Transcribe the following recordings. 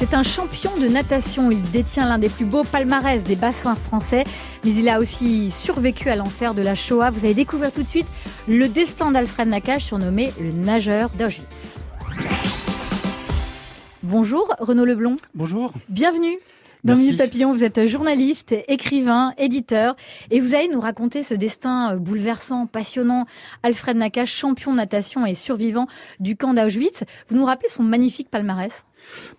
C'est un champion de natation. Il détient l'un des plus beaux palmarès des bassins français, mais il a aussi survécu à l'enfer de la Shoah. Vous allez découvrir tout de suite le destin d'Alfred Nakache, surnommé le nageur d'Auschwitz. Bonjour Renaud Leblond. Bonjour. Bienvenue. Dans. Minute Papillon, vous êtes journaliste, écrivain, éditeur, et vous allez nous raconter ce destin bouleversant, passionnant. Alfred Nakache, champion de natation et survivant du camp d'Auschwitz. Vous nous rappelez son magnifique palmarès?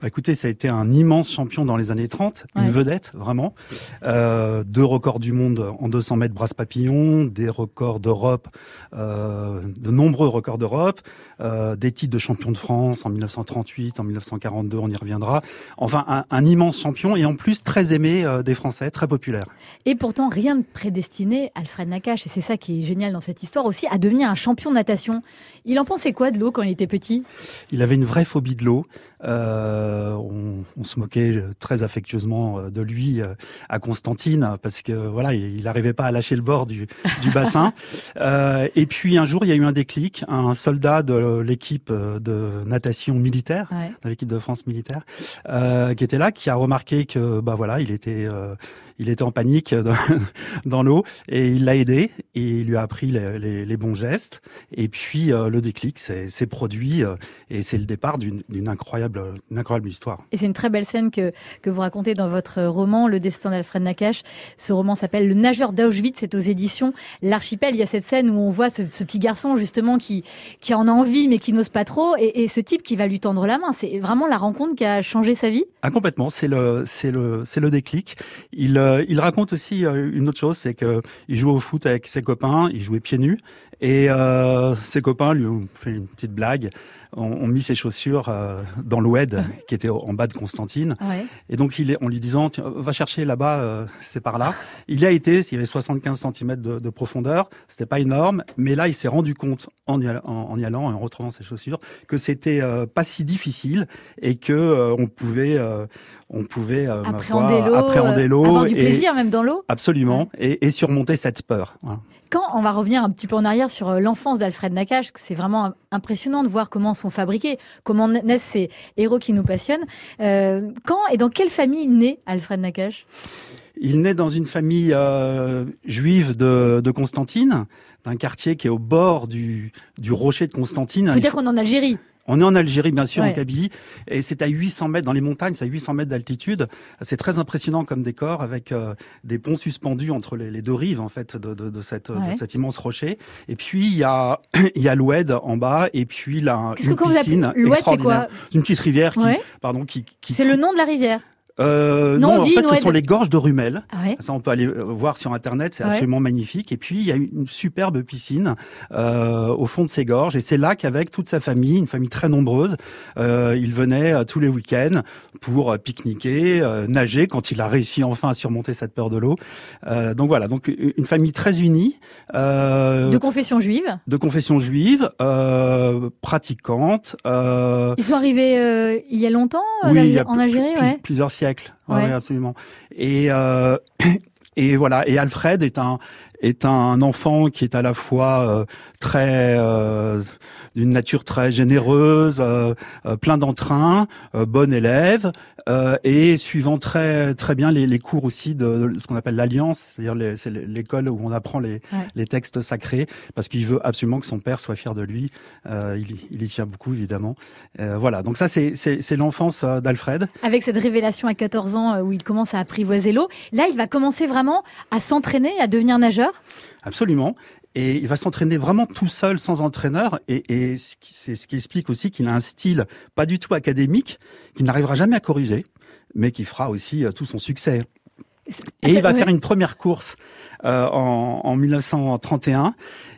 Bah, écoutez, ça a été un immense champion dans les années 30, Ouais. une vedette vraiment. Euh, deux records du monde en 200 mètres brasse papillon, des records d'Europe, euh, de nombreux records d'Europe, euh, des titres de champion de France en 1938, en 1942, on y reviendra. Enfin, un, un immense champion et en plus très aimé des Français, très populaire. Et pourtant, rien ne prédestinait Alfred Nakache, et c'est ça qui est génial dans cette histoire aussi, à devenir un champion de natation. Il en pensait quoi de l'eau quand il était petit? Il avait une vraie phobie de l'eau. Euh, on, on se moquait très affectueusement euh, de lui euh, à Constantine parce que voilà, il n'arrivait pas à lâcher le bord du, du bassin. Euh, et puis un jour, il y a eu un déclic. Un soldat de l'équipe euh, de natation militaire, Ouais. de l'équipe de France militaire, euh, qui était là, qui a remarqué que bah voilà, il était euh, il était en panique dans, dans l'eau et il l'a aidé et il lui a appris les, les- les bons gestes. Et puis euh, le déclic s'est produit euh, et c'est le départ d'une d'une incroyable, une incroyable histoire. Et c'est une très belle scène que, que vous racontez dans votre roman, Le destin d'Alfred Nakache. Ce roman s'appelle Le nageur d'Auschwitz, c'est aux éditions L'Archipel. Il y a cette scène où on voit ce, ce petit garçon, justement, qui, qui en a envie, mais qui n'ose pas trop, et, et ce type qui va lui tendre la main. C'est vraiment la rencontre qui a changé sa vie. Ah complètement, c'est le c'est le c'est le déclic. Il euh, il raconte aussi euh, une autre chose, c'est que il jouait au foot avec ses copains, il jouait pieds nus et euh, ses copains lui ont fait une petite blague, ont, ont mis ses chaussures euh, dans l'oued qui était en bas de Constantine Ouais. et donc il est en lui disant va chercher là-bas, euh, c'est par là. Il y a été, il y avait 75 cm de, de profondeur, c'était pas énorme, mais là il s'est rendu compte en y, all- en, en y allant et en retrouvant ses chaussures que c'était euh, pas si difficile et que euh, on pouvait euh, on pouvait euh, Appréhender l'eau, appréhender l'eau avoir du et- plaisir même dans l'eau. absolument et, et surmonter cette peur. Voilà. Quand on va revenir un petit peu en arrière sur euh, l'enfance d'Alfred Nakache, c'est vraiment im- impressionnant de voir comment sont fabriqués, comment naissent ces héros qui nous passionnent. Euh, quand et dans quelle famille naît Alfred Nakache? Il naît dans une famille euh, juive de, de Constantine, d'un quartier qui est au bord du, du rocher de Constantine. Faut Il dire faut- qu'on est en Algérie. On est en Algérie, bien sûr, Ouais. en Kabylie, et c'est à 800 mètres dans les montagnes, c'est à 800 mètres d'altitude. C'est très impressionnant comme décor, avec euh, des ponts suspendus entre les, les deux rives en fait de, de, de cette, Ouais. de cet immense rocher. Et puis il y a il y a l'Oued en bas, et puis là que une vous piscine extraordinaire. quoi Une petite rivière qui, Ouais. pardon, qui, qui C'est le nom de la rivière. Euh, Non, non, on en fait, ce sont les gorges de Rumel. Ah ouais. Ça, on peut aller euh, voir sur Internet, c'est Ouais. absolument magnifique. Et puis, il y a une superbe piscine euh, au fond de ces gorges. Et c'est là qu'avec toute sa famille, une famille très nombreuse, euh, il venait euh, tous les week-ends pour euh, pique-niquer, euh, nager, quand il a réussi enfin à surmonter cette peur de l'eau. Euh, donc voilà, donc une famille très unie, euh, De confession juive. de confession juive, euh, pratiquante. Euh, Ils sont arrivés euh, il y a longtemps oui, en il y a en Algérie, ouais. plusieurs siècles. Ouais, Ouais. absolument. Et euh, et voilà. Et Alfred est un est un enfant qui est à la fois euh, très euh, d'une nature très généreuse, euh, plein d'entrain, euh, bon élève euh, et suivant très très bien les, les cours aussi de, de ce qu'on appelle l'alliance, c'est-à-dire c'est l'école où on apprend les Ouais. les textes sacrés parce qu'il veut absolument que son père soit fier de lui. Euh, il, il y tient beaucoup évidemment. Euh, voilà. Donc ça c'est l'enfance d'Alfred. Avec cette révélation à 14 ans où il commence à apprivoiser l'eau. Là, il va commencer vraiment à s'entraîner, à devenir nageur. Absolument. Et il va s'entraîner vraiment tout seul, sans entraîneur. Et, et c'est ce qui explique aussi qu'il a un style pas du tout académique, qu'il n'arrivera jamais à corriger, mais qui fera aussi euh, tout son succès. Et il va faire une première course euh, en, en 1931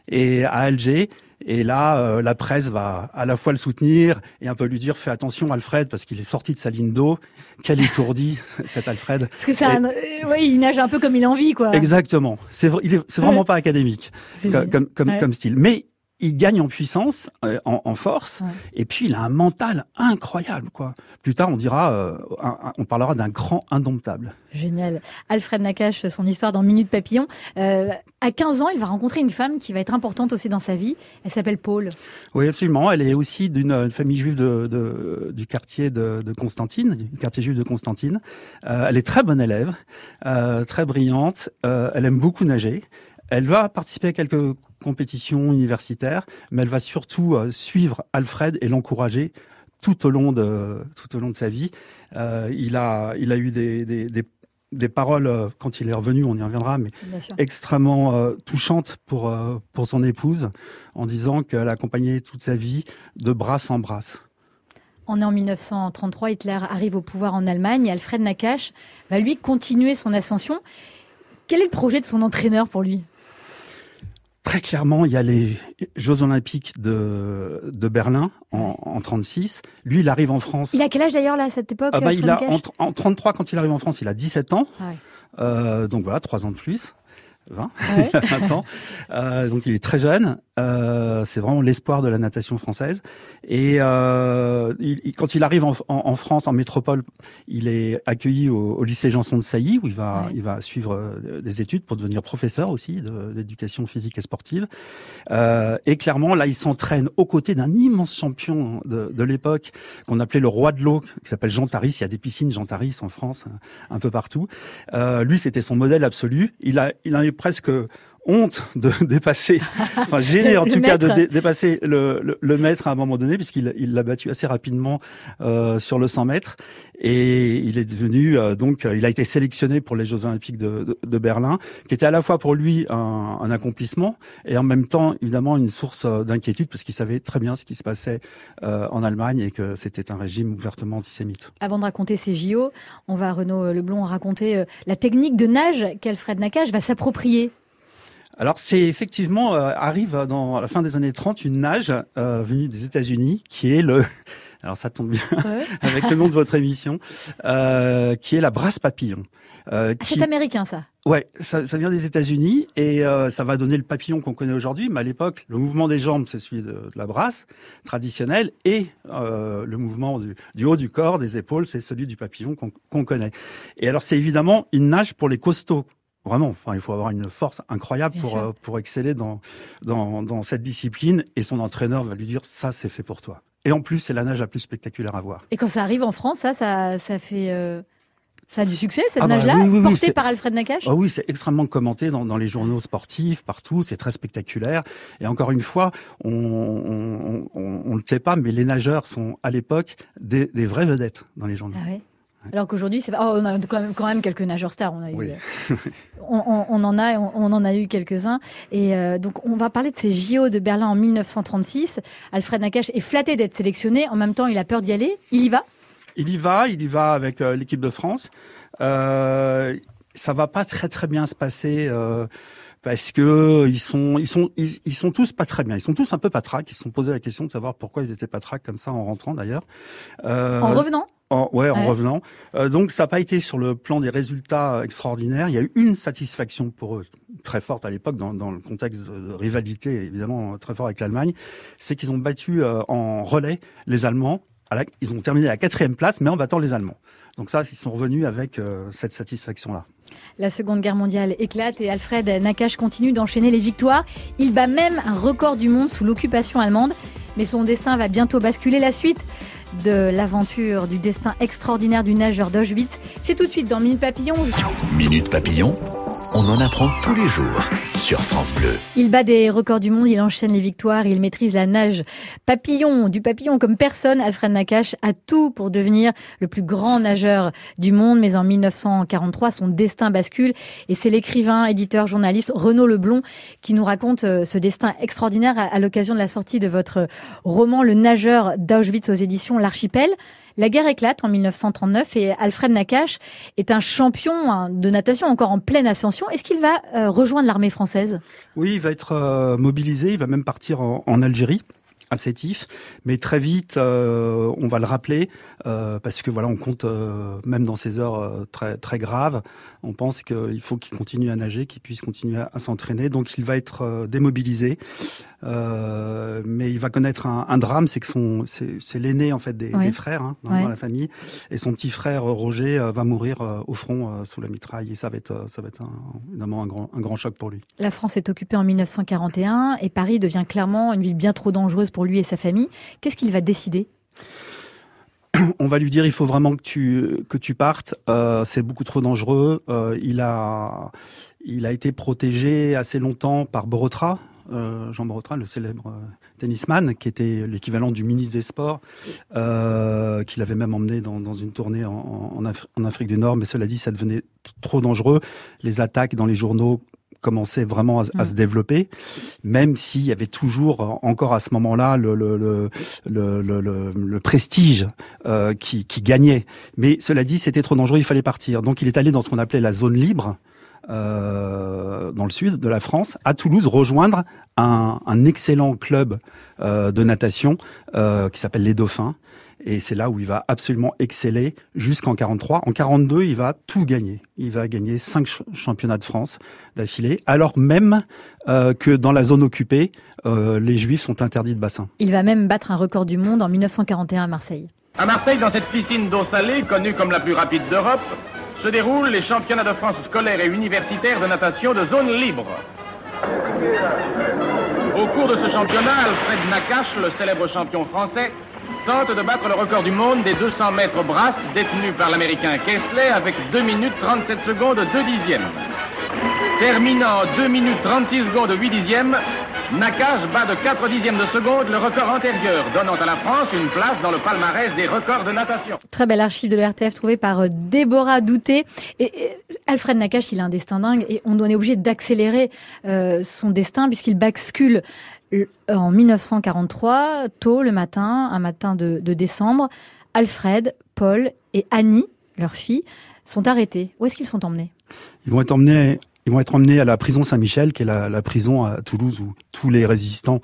et à Alger. Et là, euh, la presse va à la fois le soutenir et un peu lui dire fais attention Alfred parce qu'il est sorti de sa ligne d'eau. Quel étourdi cet Alfred. Parce que c'est un... euh, ouais, il nage un peu comme il a envie, quoi. Exactement. C'est vr- il est- c'est vraiment pas académique comme, comme, comme, Ouais. comme style. Mais il gagne en puissance, euh, en, en force, Ouais. et puis il a un mental incroyable, quoi. Plus tard, on dira, euh, un- un- on parlera d'un grand indomptable. Génial. Alfred Nakache, son histoire dans Minute Papillon. Euh, à 15 ans, il va rencontrer une femme qui va être importante aussi dans sa vie. Elle s'appelle Paul. Oui, absolument. Elle est aussi d'une famille juive de, de- du quartier de, de Constantine, du quartier juif de Constantine. Elle est très bonne élève, très brillante. Elle aime beaucoup nager. Elle va participer à quelques compétitions universitaires, mais elle va surtout euh, suivre Alfred et l'encourager tout au long de tout au long de sa vie. Euh, il a il a eu des des, des, des paroles euh, quand il est revenu, on y reviendra, mais extrêmement euh, touchante pour pour son épouse en disant qu'elle a accompagné toute sa vie de bras en bras. On est en 1933, Hitler arrive au pouvoir en Allemagne et Alfred Nakache va lui continuer son ascension. Quel est le projet de son entraîneur pour lui? Très clairement, il y a les Jeux Olympiques de de Berlin en, en 36. Lui, il arrive en France. Il a quel âge d'ailleurs là à cette époque Ah bah, il a en, en 33 quand il arrive en France, il a 17 ans. Ah ouais. Euh, donc voilà, trois ans de plus. 20, Ah ouais. il a 20 ans. Euh, donc il est très jeune. Euh, c'est vraiment l'espoir de la natation française. Et euh, il- il- quand il arrive en, en- en France, en métropole, il est accueilli au, au lycée Janson de Sailly où il va, Ouais. il va suivre euh, des études pour devenir professeur aussi d'éducation physique et sportive. Euh, et clairement, là, il s'entraîne aux côtés d'un immense champion de, de l'époque qu'on appelait le roi de l'eau, qui s'appelle Jean Taris. Il y a des piscines Jean Taris en France, un peu partout. Euh, lui, c'était son modèle absolu. Il a, il a presque honte de dépasser, enfin gêné en tout cas de dé- dépasser le, le, le maître à un moment donné, puisqu'il il l'a battu assez rapidement euh, sur le 100 mètres. Et il est devenu euh, donc, euh, il a été sélectionné pour les Jeux Olympiques de, de, de Berlin, qui était à la fois pour lui un, un accomplissement et en même temps évidemment une source euh, d'inquiétude parce qu'il savait très bien ce qui se passait euh, en Allemagne et que c'était un régime ouvertement antisémite. Avant de raconter ces JO, on va Renaud Leblond raconter euh, la technique de nage qu'Alfred Nakache va s'approprier. Alors c'est effectivement euh, arrive dans à la fin des années 30 une nage euh, venue des États-Unis qui est le alors ça tombe bien avec le nom de votre émission euh, qui est la brasse papillon. Euh, Ah, qui- C'est américain ça. Ouais, ça, ça vient des États-Unis et euh, ça va donner le papillon qu'on connaît aujourd'hui. Mais à l'époque, le mouvement des jambes, c'est celui de, de la brasse traditionnelle et euh, le mouvement du, du haut du corps, des épaules, c'est celui du papillon qu'on qu'on connaît. Et alors, c'est évidemment une nage pour les costauds. Vraiment, enfin, il faut avoir une force incroyable Bien pour euh, pour exceller dans, dans dans cette discipline. Et son entraîneur va lui dire ça, c'est fait pour toi. Et en plus, c'est la nage la plus spectaculaire à voir. Et quand ça arrive en France, ça, ça, ça fait, euh, ça a du succès cette Ah bah nage-là, oui, oui, portée par Alfred Nakache. Ah oui, c'est extrêmement commenté dans, dans les journaux sportifs, partout. C'est très spectaculaire. Et encore une fois, on on, on, on le sait pas, mais les nageurs sont à l'époque des, des vraies vedettes dans les journaux. Ah. Alors qu'aujourd'hui, c'est oh, on a quand même, quand même quelques nageurs stars. On a eu, Oui. euh, on, on- on en a, on, on en a eu quelques-uns. Et euh, donc, on va parler de ces JO de Berlin en 1936. Alfred Nakache est flatté d'être sélectionné. En même temps, il a peur d'y aller. Il y va. Il y va, il y va avec euh, l'équipe de France. Euh, ça va pas très très bien se passer. euh, parce que ils sont ils sont ils, ils sont tous pas très bien. Ils sont tous un peu patraques. Ils se sont posé la question de savoir pourquoi ils étaient patraques comme ça en rentrant d'ailleurs. Euh, En revenant. En, ouais, en Ouais. revenant. Euh, donc ça n'a pas été sur le plan des résultats extraordinaires. Il y a eu une satisfaction pour eux, très forte à l'époque, dans, dans le contexte de, rivalité évidemment très fort avec l'Allemagne, c'est qu'ils ont battu euh, en relais les Allemands. À la- ils ont terminé à la quatrième place, mais en battant les Allemands. Donc ça, ils sont revenus avec euh, cette satisfaction-là. La Seconde Guerre mondiale éclate et Alfred Nakache continue d'enchaîner les victoires. Il bat même un record du monde sous l'occupation allemande. Mais son destin va bientôt basculer. La suite de l'aventure, du destin extraordinaire du nageur d'Auschwitz, c'est tout de suite dans Minute Papillon. Minute Papillon, on en apprend tous les jours sur France Bleu. Il bat des records du monde, il enchaîne les victoires, il maîtrise la nage papillon, du papillon comme personne. Alfred Nakache a tout pour devenir le plus grand nageur du monde. Mais en 1943, son destin bascule et c'est l'écrivain, éditeur, journaliste Renaud Leblond qui nous raconte euh, ce destin extraordinaire à, à l'occasion de la sortie de votre roman Le nageur d'Auschwitz aux éditions L'Archipel. La guerre éclate en 1939 et Alfred Nakache est un champion hein, de natation encore en pleine ascension. Est-ce qu'il va euh, rejoindre l'armée française? Oui, il va être euh, mobilisé, il va même partir en Algérie à Sétif, mais très vite, euh, on va le rappeler euh, parce que voilà, on compte euh, même dans ces heures très très graves, on pense qu'il faut qu'il continue à nager, qu'il puisse continuer à, s'entraîner. Donc, il va être démobilisé, mais il va connaître un, drame, c'est que son c'est l'aîné en fait des, frères hein, dans, la famille, et son petit frère Roger va mourir au front sous la mitraille, et ça va être ça va être évidemment un grand un grand choc pour lui. La France est occupée en 1941 et Paris devient clairement une ville bien trop dangereuse pour lui et sa famille. Qu'est-ce qu'il va décider? On va lui dire il faut vraiment que tu que tu partes. Euh, c'est beaucoup trop dangereux. Euh, il a il a été protégé assez longtemps par Borotra, euh, Jean Borotra, le célèbre tennisman, qui était l'équivalent du ministre des Sports, qu'il avait même emmené dans, une tournée en, en, Afrique du Nord. Mais cela dit, ça devenait trop dangereux. Les attaques dans les journaux commençait vraiment à, mm. se développer, même s'il y avait toujours encore à ce moment-là le, le, le, le, prestige euh, qui, qui gagnait. Mais cela dit, c'était trop dangereux, il fallait partir. Donc il est allé dans ce qu'on appelait la zone libre. Euh, dans le sud de la France, à Toulouse, rejoindre un, un excellent club euh, de natation euh, qui s'appelle les Dauphins, et c'est là où il va absolument exceller jusqu'en 43. En 42, il va tout gagner. Il va gagner cinq championnats de France d'affilée, alors même euh, que dans la zone occupée, euh, les Juifs sont interdits de bassin. Il va même battre un record du monde en 1941 à Marseille. À Marseille, dans cette piscine d'eau salée, connue comme la plus rapide d'Europe, se déroulent les championnats de France scolaires et universitaires de natation de zone libre. Au cours de ce championnat, Alfred Nakache, le célèbre champion français, tente de battre le record du monde des 200 mètres brasse détenu par l'américain Kessler avec 2 minutes 37 secondes 2 dixièmes. Terminant 2 minutes 36 secondes 8 dixièmes, Nakash bat de 4 dixièmes de seconde le record antérieur, donnant à la France une place dans le palmarès des records de natation. Très bel archive de l'RTF trouvé par euh, Déborah Douté. Et, Alfred Nakache, il a un destin dingue et on est obligé d'accélérer euh, son destin puisqu'il bascule en 1943, tôt le matin, un matin de, décembre, Alfred, Paul et Annie, leur fille, sont arrêtés. Où est-ce qu'ils sont emmenés? Ils vont être emmenés ils vont être emmenés à la prison Saint-Michel, qui est la, prison à Toulouse où tous les résistants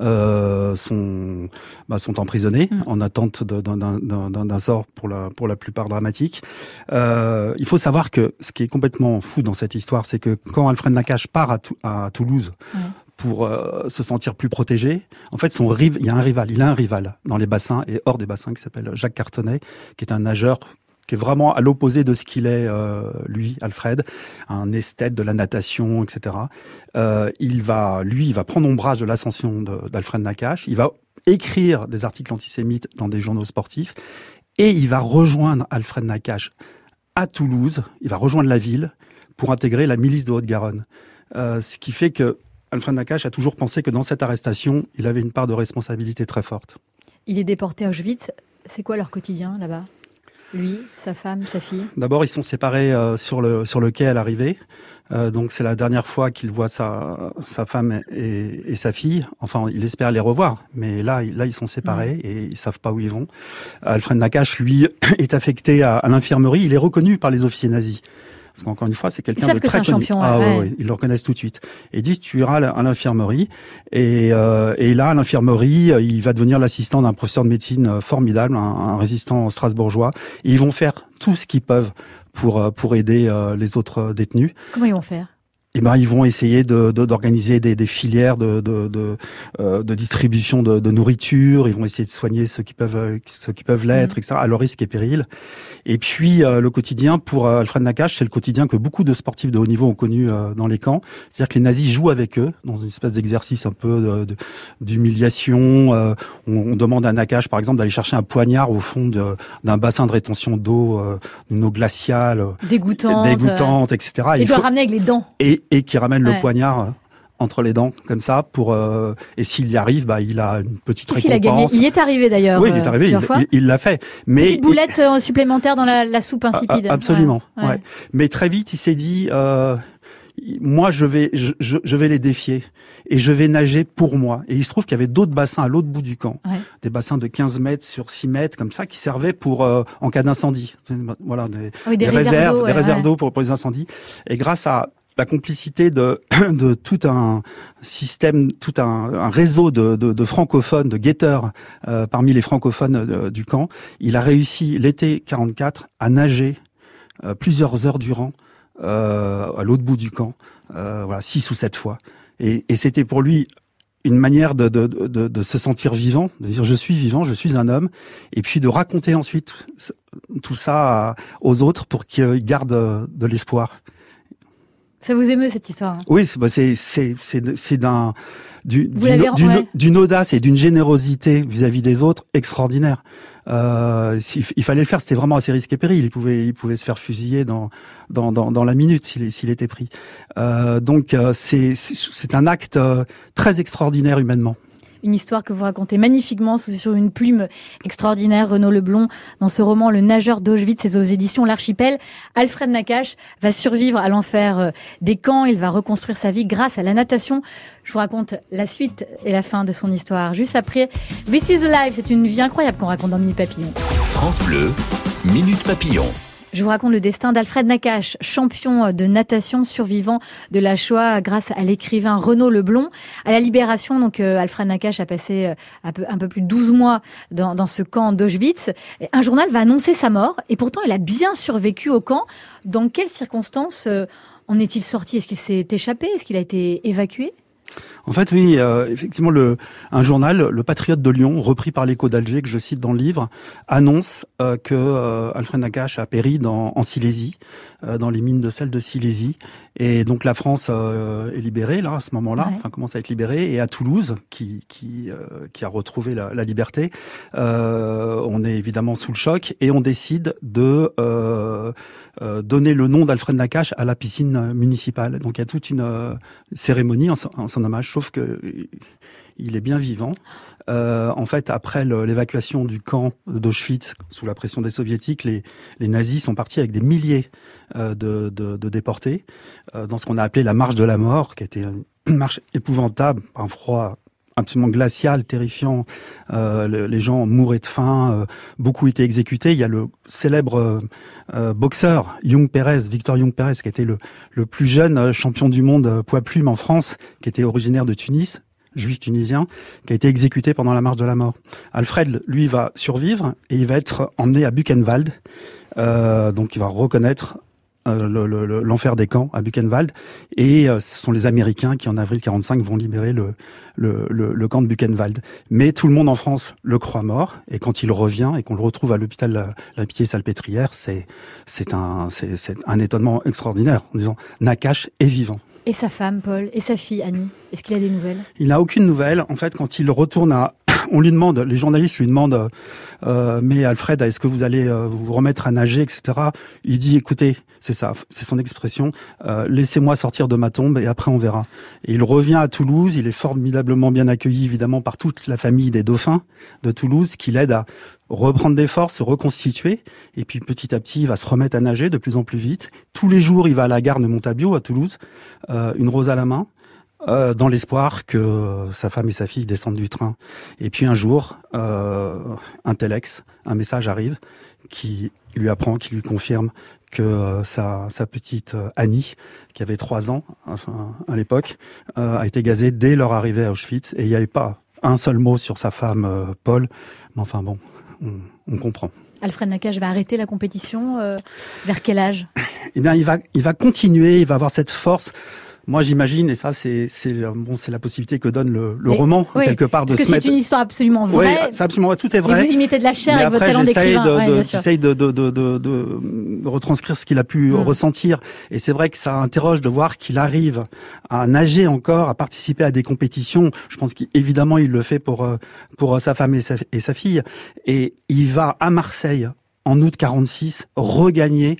euh, sont bah, sont emprisonnés mm. en attente d'un sort pour la pour la plupart dramatique. Euh, il faut savoir que ce qui est complètement fou dans cette histoire, c'est que quand Alfred Nakache part à, à Toulouse pour euh, se sentir plus protégé. En fait, son rive, il y a un rival, il a un rival dans les bassins et hors des bassins qui s'appelle Jacques Cartonnet, qui est un nageur qui est vraiment à l'opposé de ce qu'il est, euh, lui, Alfred, un esthète de la natation, etc. Euh, il va, lui, il va prendre ombrage de l'ascension d'Alfred Nakache. Il va écrire des articles antisémites dans des journaux sportifs et il va rejoindre Alfred Nakache à Toulouse. Il va rejoindre la ville pour intégrer la milice de Haute-Garonne. Ce qui fait que Alfred Nakache a toujours pensé que dans cette arrestation, il avait une part de responsabilité très forte. Il est déporté à Auschwitz. C'est quoi leur quotidien là-bas? Lui, sa femme, sa fille? D'abord, ils sont séparés euh, sur le sur le quai à l'arrivée. Euh, donc c'est la dernière fois qu'il voit sa sa femme et, sa fille. Enfin, il espère les revoir, mais là là ils sont séparés et ils savent pas où ils vont. Alfred Nakache, lui, est affecté à l'infirmerie. Il est reconnu par les officiers nazis. Parce qu'encore une fois, c'est quelqu'un de très connu. Champion, ah, ils le reconnaissent tout de suite. Et ils disent, tu iras à l'infirmerie. Et, euh, et là, à l'infirmerie, il va devenir l'assistant d'un professeur de médecine euh, formidable, un, résistant strasbourgeois. Et ils vont faire tout ce qu'ils peuvent pour euh, pour aider les autres détenus. Comment ils vont faire? Eh ben, ils vont essayer de, d'organiser des, des, filières de, de, de, euh, de distribution de, de, nourriture. Ils vont essayer de soigner ceux qui peuvent, euh, ceux qui peuvent l'être, mmh. etc. À leur risque et péril. Et puis euh, le quotidien pour Alfred Nakache, c'est le quotidien que beaucoup de sportifs de haut niveau ont connu dans les camps. C'est-à-dire que les nazis jouent avec eux dans une espèce d'exercice un peu d'humiliation. On, on, demande à Nakache, par exemple, d'aller chercher un poignard au fond d'un bassin de rétention d'eau, d'une eau glaciale, dégoûtante, dégoûtante, etc. Et il doit ramener avec les dents. Et, et qui ramène le poignard euh, entre les dents comme ça pour euh, et s'il y arrive bah il a une petite récompense. Il, a gagné. il y est arrivé d'ailleurs. Oui, il est arrivé, il l'a fait. Mais petite boulette euh, supplémentaire dans la, la soupe insipide. Absolument. Ouais. Mais très vite, il s'est dit moi je vais je, je, vais les défier et je vais nager pour moi. Et il se trouve qu'il y avait d'autres bassins à l'autre bout du camp, des bassins de 15 mètres sur 6 mètres comme ça qui servaient pour euh, en cas d'incendie. Voilà des, des, réserves, des réserves d'eau pour, pour les incendies. Et grâce à la complicité de, de tout un système, tout un, un réseau de, de, de, francophones, de guetteurs euh, parmi les francophones euh, du camp. Il a réussi l'été 44 à nager euh, plusieurs heures durant à l'autre bout du camp, voilà six ou sept fois. Et, et c'était pour lui une manière de, de, de, de, se sentir vivant, de dire je suis vivant, je suis un homme, et puis de raconter ensuite tout ça aux autres pour qu'ils gardent de l'espoir. Ça vous émeut cette histoire hein? Oui, c'est bah, c'est c'est d'un d'une audace et d'une générosité vis-à-vis des autres extraordinaire. Euh, il, fallait le faire, c'était vraiment assez risqué péril. Il pouvait, il pouvait se faire fusiller dans dans, dans, dans la minute s'il était pris. Euh, donc euh, c'est c'est un acte euh, très extraordinaire humainement une histoire que vous racontez magnifiquement sur une plume extraordinaire, Renaud Leblon, dans ce roman Le nageur d'Auschwitz, c'est aux éditions L'Archipel. Alfred Nakache va survivre à l'enfer euh, des camps, il va reconstruire sa vie grâce à la natation. Je vous raconte la suite et la fin de son histoire. Juste après, This is Life, c'est une vie incroyable qu'on raconte dans Minute Papillon. France Bleu, Minute Papillon. Je vous raconte le destin d'Alfred Nakache, champion de natation survivant de la Shoah grâce à l'écrivain Renaud Leblon. À la Libération, donc euh, Alfred Nakache a passé euh, un peu, plus de 12 mois dans, dans ce camp d'Auschwitz. Un journal va annoncer sa mort et pourtant il a bien survécu au camp. Dans quelles circonstances euh, en est-il sorti? Est-ce qu'il s'est échappé? Est-ce qu'il a été évacué? En fait, oui, euh, effectivement, un journal, Le Patriote de Lyon, repris par l'Écho d'Alger, que je cite dans le livre, annonce euh, que euh, Alfred Nakache a péri dans, en Silésie, dans les mines de sel de Silésie, et donc la France est libérée là à ce moment-là, enfin commence à être libérée, et à Toulouse, qui qui, qui a retrouvé la, la liberté, on est évidemment sous le choc et on décide de donner le nom d'Alfred Nakache à la piscine municipale. Donc il y a toute une cérémonie en, en son hommage sauf que il est bien vivant. Euh, en fait, après l'évacuation du camp d'Auschwitz sous la pression des soviétiques, les, nazis sont partis avec des milliers euh, de, déportés euh, dans ce qu'on a appelé la marche de la mort, qui était une marche épouvantable, un froid absolument glacial, terrifiant. les gens mouraient de faim, beaucoup étaient exécutés. Il y a le célèbre boxeur Young Perez, Victor Young Perez, qui était le plus jeune champion du monde poids plume en France, qui était originaire de Tunis, juif tunisien, qui a été exécuté pendant la marche de la mort. Alfred, lui, va survivre et il va être emmené à Buchenwald. Euh, donc il va reconnaître euh, l'enfer des camps à Buchenwald. Et euh, ce sont les Américains qui, en avril 45, vont libérer le, camp de Buchenwald. Mais tout le monde en France le croit mort. Et quand il revient et qu'on le retrouve à l'hôpital La, la Pitié-Salpêtrière, c'est un, un étonnement extraordinaire en disant Nakache est vivant. Et sa femme, Paul, et sa fille, Annie, est-ce qu'il a des nouvelles? Il n'a aucune nouvelle. En fait, quand il retourne à... On lui demande, les journalistes lui demandent, euh, mais Alfred, est-ce que vous allez euh, vous remettre à nager, etc. Il dit, écoutez, c'est ça, c'est son expression, euh, laissez-moi sortir de ma tombe et après on verra. Il revient à Toulouse, il est formidablement bien accueilli évidemment par toute la famille des dauphins de Toulouse qui l'aide à reprendre des forces, se reconstituer, et puis petit à petit, il va se remettre à nager de plus en plus vite. Tous les jours, il va à la gare de Montabio à Toulouse, euh, une rose à la main, euh, dans l'espoir que sa femme et sa fille descendent du train. Et puis un jour, euh, un telex, un message arrive qui lui apprend, qui lui confirme que euh, sa, sa, petite Annie, qui avait trois ans à l'époque, a été gazée dès leur arrivée à Auschwitz. Et il n'y avait pas un seul mot sur sa femme Paul. Mais enfin bon, on, comprend. Alfred Nakache va arrêter la compétition vers quel âge? Eh bien, il va, il va continuer, il va avoir cette force moi, j'imagine, et ça, c'est c'est bon, la possibilité que donne le, le roman quelque part de Parce que c'est une histoire absolument vraie. Oui, c'est absolument vrai, tout est vrai. Et vous y mettez de la chair avec votre talent. J'essaye de, de, de, de, de, retranscrire ce qu'il a pu hmm. ressentir, et c'est vrai que ça interroge de voir qu'il arrive à nager encore, à participer à des compétitions. Je pense qu'évidemment, il le fait pour euh, pour sa femme et sa, et sa fille, et il va à Marseille en août 46 regagner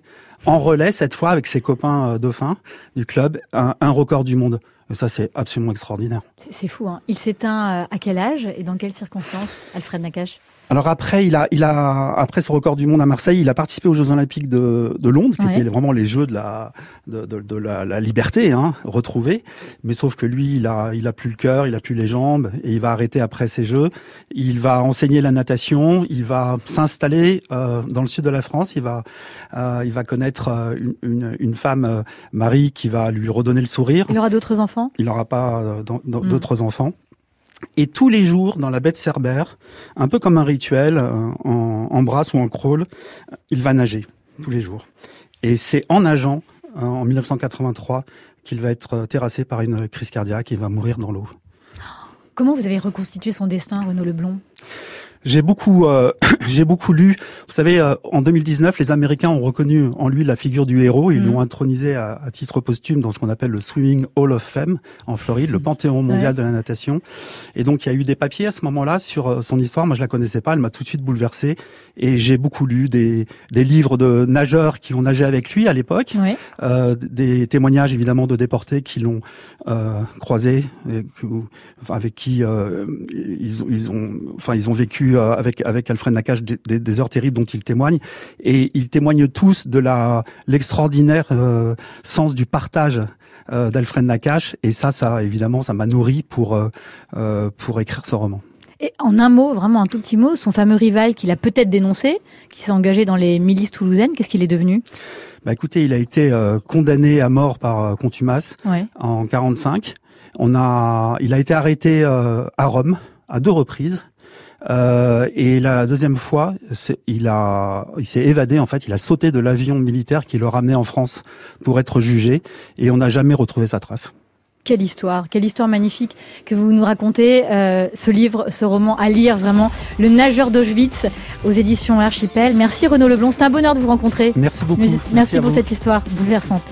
en relais cette fois avec ses copains euh, dauphins du club un, record du monde. Ça, c'est absolument extraordinaire. C'est fou. Hein. Il s'éteint à quel âge et dans quelles circonstances, Alfred Nakache? Alors après, il a, il a, après ce record du monde à Marseille, il a participé aux Jeux Olympiques de, de Londres, qui étaient vraiment les Jeux de la, de, de, de la, la, liberté, hein, retrouvée. Mais sauf que lui, il a, il a plus le cœur, il a plus les jambes, et il va arrêter après ces Jeux. Il va enseigner la natation, il va s'installer euh, dans le sud de la France. Il va, euh, il va connaître euh, une, une, une femme, euh, Marie, qui va lui redonner le sourire. Il aura d'autres enfants? Il n'aura pas euh, mm. d'autres enfants. Et tous les jours, dans la baie de Cerbère, un peu comme un rituel, euh, en, en brasse ou en crawl, il va nager tous les jours. Et c'est en nageant, euh, en 1983, qu'il va être terrassé par une crise cardiaque et va mourir dans l'eau. Comment vous avez reconstitué son destin, Renaud Leblond? J'ai beaucoup, euh, j'ai beaucoup lu. Vous savez, euh, en 2019, les Américains ont reconnu en lui la figure du héros. Ils mm. l'ont intronisé à, à, titre posthume dans ce qu'on appelle le Swimming Hall of Fame en Floride, le panthéon mondial ouais. de la natation. Et donc, il y a eu des papiers à ce moment-là sur euh, son histoire. Moi, je la connaissais pas. Elle m'a tout de suite bouleversé. Et j'ai beaucoup lu des, des livres de nageurs qui ont nagé avec lui à l'époque, ouais. euh, des témoignages évidemment de déportés qui l'ont euh, croisé, et que, enfin, avec qui ils, ils ont, enfin, ils ont vécu euh, avec avec Alfred Nakache des, des, des, heures terribles dont il témoigne et ils témoignent tous de la l'extraordinaire euh, sens du partage euh, d'Alfred Nakache et ça ça évidemment ça m'a nourri pour euh, euh, pour écrire ce roman. Et en un mot, vraiment un tout petit mot, son fameux rival qu'il a peut-être dénoncé, qui s'est engagé dans les milices toulousaines, qu'est-ce qu'il est devenu? Bah écoutez, il a été euh, condamné à mort par contumace ouais. en 45. On a, il a été arrêté euh, à Rome à deux reprises. Euh, et la deuxième fois, il a, il s'est évadé. En fait, il a sauté de l'avion militaire qui le ramenait en France pour être jugé, et on n'a jamais retrouvé sa trace. Quelle histoire, quelle histoire magnifique que vous nous racontez. Euh, ce livre, ce roman à lire vraiment, Le nageur d'Auschwitz aux éditions Archipel. Merci Renaud Leblond, c'est un bonheur de vous rencontrer. Merci beaucoup. Merci, Merci pour vous. cette histoire bouleversante.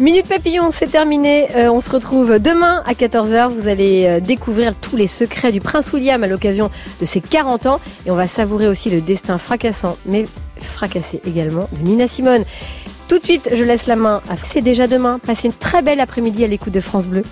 Minute Papillon, c'est terminé. Euh, on se retrouve demain à 14h. Vous allez euh, découvrir tous les secrets du prince William à l'occasion de ses 40 ans. Et on va savourer aussi le destin fracassant, mais fracassé également, de Nina Simone. Tout de suite, je laisse la main à C'est déjà demain. Passez une très belle après-midi à l'écoute de France Bleu.